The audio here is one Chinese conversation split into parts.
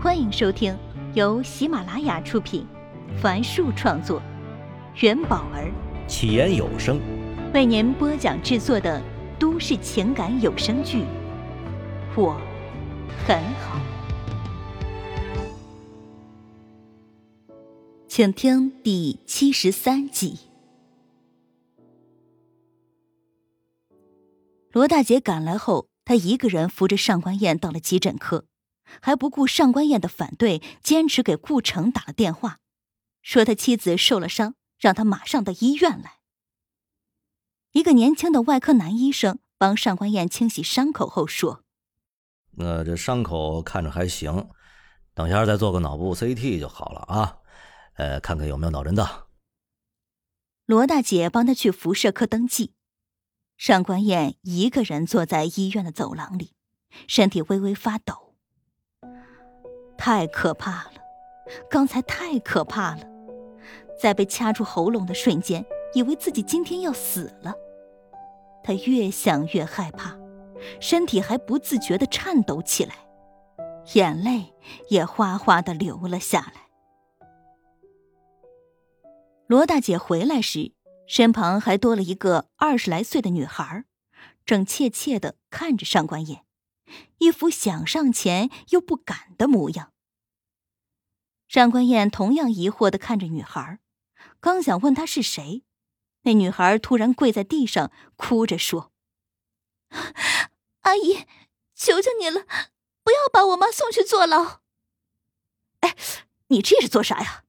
欢迎收听由喜马拉雅出品，凡树创作，元宝儿起言有声为您播讲制作的都市情感有声剧《我很好》，请听第七十三集。罗大姐赶来后，她一个人扶着上官燕到了急诊科。还不顾上官燕的反对，坚持给顾城打了电话，说他妻子受了伤，让他马上到医院来。一个年轻的外科男医生帮上官燕清洗伤口后说：“那这伤口看着还行，等下再做个脑部 CT 就好了啊，呃，看看有没有脑震荡。”罗大姐帮他去辐射科登记。上官燕一个人坐在医院的走廊里，身体微微发抖。太可怕了，刚才太可怕了，在被掐住喉咙的瞬间，以为自己今天要死了。他越想越害怕，身体还不自觉的颤抖起来，眼泪也哗哗的流了下来。罗大姐回来时，身旁还多了一个二十来岁的女孩，正怯怯的看着上官燕。一副想上前又不敢的模样。上官燕同样疑惑的看着女孩，刚想问她是谁，那女孩突然跪在地上，哭着说：“阿姨，求求你了，不要把我妈送去坐牢。”哎，你这是做啥呀？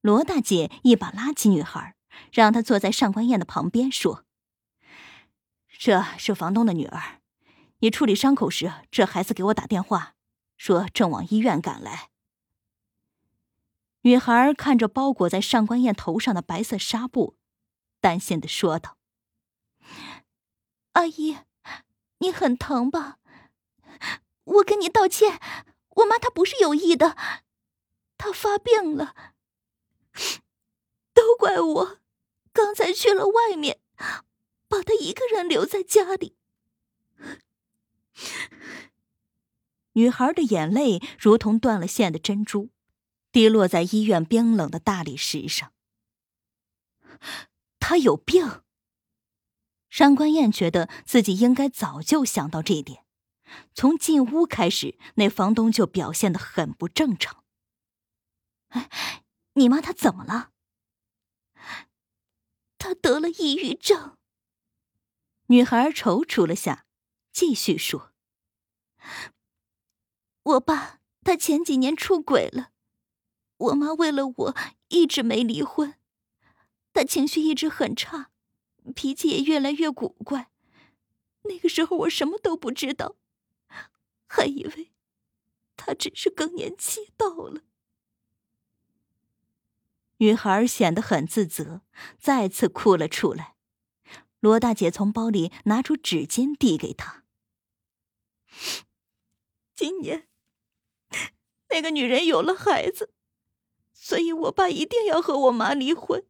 罗大姐一把拉起女孩，让她坐在上官燕的旁边，说：“这是房东的女儿。”你处理伤口时，这孩子给我打电话，说正往医院赶来。女孩看着包裹在上官燕头上的白色纱布，担心的说道：“阿姨，你很疼吧？我跟你道歉，我妈她不是有意的，她发病了，都怪我，刚才去了外面，把她一个人留在家里。”女孩的眼泪如同断了线的珍珠，滴落在医院冰冷的大理石上。她有病。上官燕觉得自己应该早就想到这一点，从进屋开始，那房东就表现的很不正常。哎，你妈她怎么了？她得了抑郁症。女孩踌躇了下。继续说：“我爸他前几年出轨了，我妈为了我一直没离婚，他情绪一直很差，脾气也越来越古怪。那个时候我什么都不知道，还以为他只是更年期到了。”女孩显得很自责，再次哭了出来。罗大姐从包里拿出纸巾递给她。今年，那个女人有了孩子，所以我爸一定要和我妈离婚。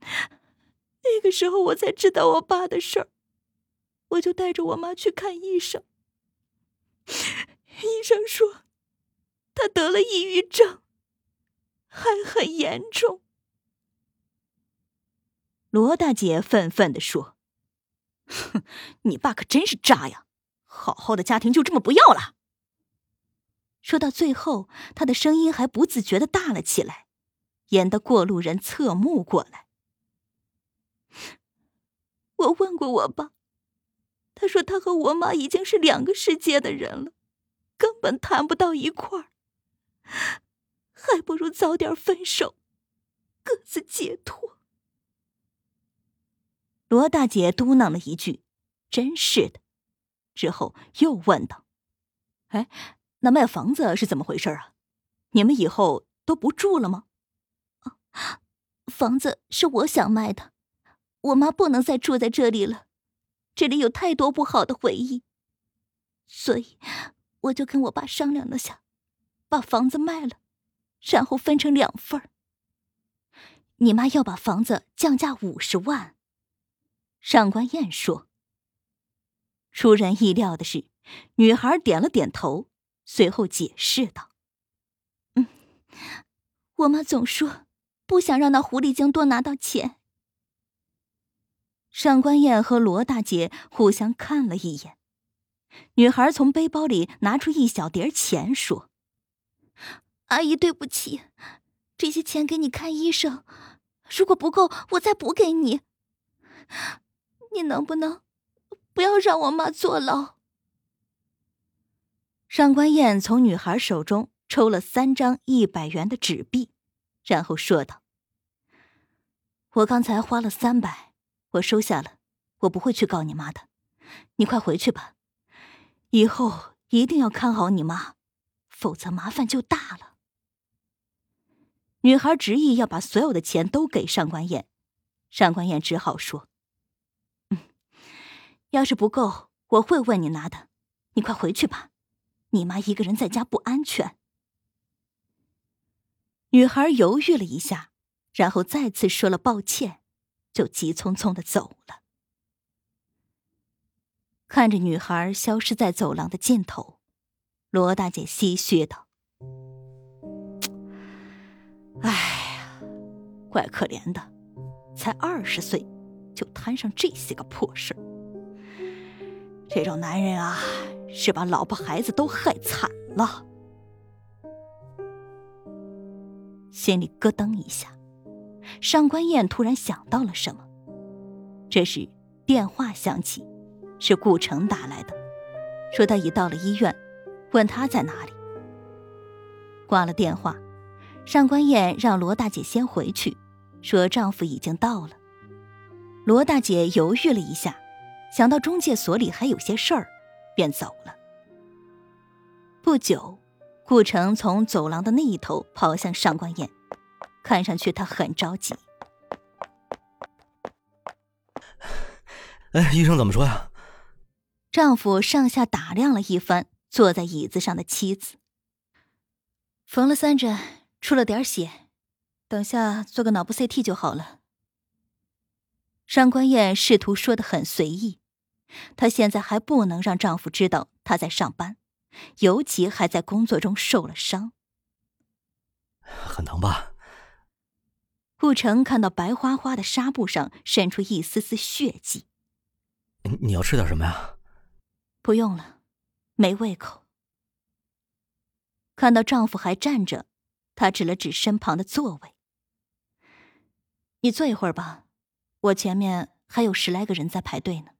那个时候我才知道我爸的事儿，我就带着我妈去看医生。医生说，他得了抑郁症，还很严重。罗大姐愤愤的说：“哼，你爸可真是渣呀！好好的家庭就这么不要了。”说到最后，他的声音还不自觉的大了起来，引得过路人侧目过来。我问过我爸，他说他和我妈已经是两个世界的人了，根本谈不到一块儿，还不如早点分手，各自解脱。罗大姐嘟囔了一句：“真是的。”之后又问道：“哎。”那卖房子是怎么回事啊？你们以后都不住了吗？房子是我想卖的，我妈不能再住在这里了，这里有太多不好的回忆，所以我就跟我爸商量了下，把房子卖了，然后分成两份。你妈要把房子降价五十万。上官燕说。出人意料的是，女孩点了点头。随后解释道：“嗯我妈总说不想让那狐狸精多拿到钱。上官燕和罗大姐互相看了一眼，女孩从背包里拿出一小叠钱，说：“阿姨，对不起，这些钱给你看医生，如果不够，我再补给你。你能不能不要让我妈坐牢？”上官燕从女孩手中抽了三张一百元的纸币，然后说道：“我刚才花了三百，我收下了，我不会去告你妈的。你快回去吧，以后一定要看好你妈，否则麻烦就大了。”女孩执意要把所有的钱都给上官燕，上官燕只好说：“，要是不够，我会问你拿的。你快回去吧。”你妈一个人在家不安全。女孩犹豫了一下，然后再次说了抱歉，就急匆匆的走了。看着女孩消失在走廊的尽头，罗大姐唏嘘道：“哎呀，怪可怜的，才二十岁，就摊上这些个破事儿这种男人啊！”是把老婆孩子都害惨了，心里咯噔一下。上官燕突然想到了什么，这时电话响起，是顾城打来的，说他已到了医院，问他在哪里。挂了电话，上官燕让罗大姐先回去，说丈夫已经到了。罗大姐犹豫了一下，想到中介所里还有些事儿。便走了。不久，顾城从走廊的那一头跑向上官燕，看上去他很着急。哎，医生怎么说呀？丈夫上下打量了一番坐在椅子上的妻子，缝了三针，出了点血，等下做个脑部 CT 就好了。上官燕试图说的很随意。她现在还不能让丈夫知道她在上班，尤其还在工作中受了伤。很疼吧？顾城看到白花花的纱布上渗出一丝丝血迹。你要吃点什么呀？不用了，没胃口。看到丈夫还站着，她指了指身旁的座位：“你坐一会儿吧，我前面还有十来个人在排队呢。”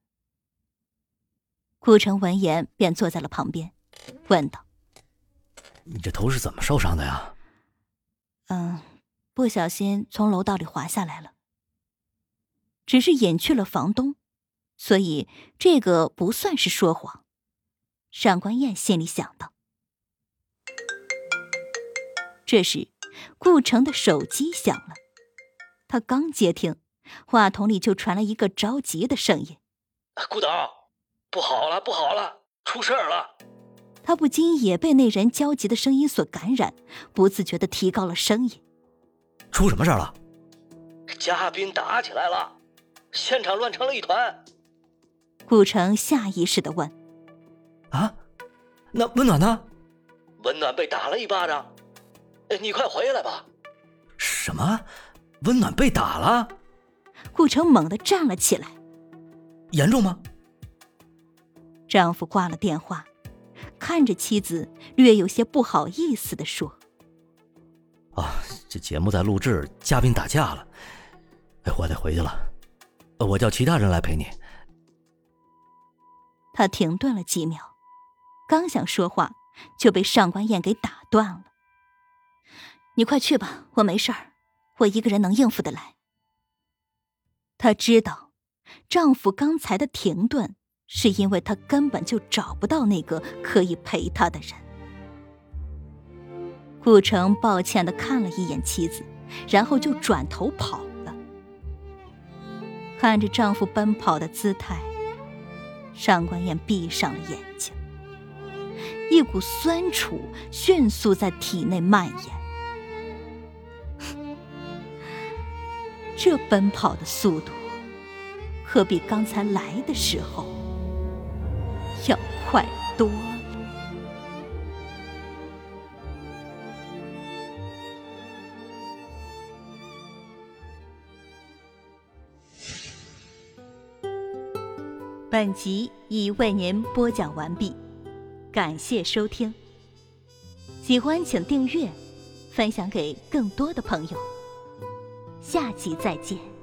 顾城闻言便坐在了旁边，问道：“你这头是怎么受伤的呀？”“嗯，不小心从楼道里滑下来了。只是隐去了房东，所以这个不算是说谎。”上官燕心里想到。这时，顾城的手机响了，他刚接听，话筒里就传来一个着急的声音：“顾导。”不好了，不好了，出事儿了！他不禁也被那人焦急的声音所感染，不自觉的提高了声音：“出什么事儿了？”嘉宾打起来了，现场乱成了一团。顾城下意识的问：“啊，那温暖呢？”温暖被打了一巴掌，你快回来吧！什么？温暖被打了？顾城猛地站了起来。严重吗？丈夫挂了电话，看着妻子，略有些不好意思的说：“啊，这节目在录制，嘉宾打架了，哎，我得回去了，我叫其他人来陪你。”他停顿了几秒，刚想说话，就被上官燕给打断了：“你快去吧，我没事儿，我一个人能应付得来。”她知道，丈夫刚才的停顿。是因为他根本就找不到那个可以陪他的人。顾城抱歉的看了一眼妻子，然后就转头跑了。看着丈夫奔跑的姿态，上官燕闭上了眼睛，一股酸楚迅速在体内蔓延。这奔跑的速度可比刚才来的时候要快多了？本集已为您播讲完毕感谢收听。喜欢请订阅分享给更多的朋友。下集再见。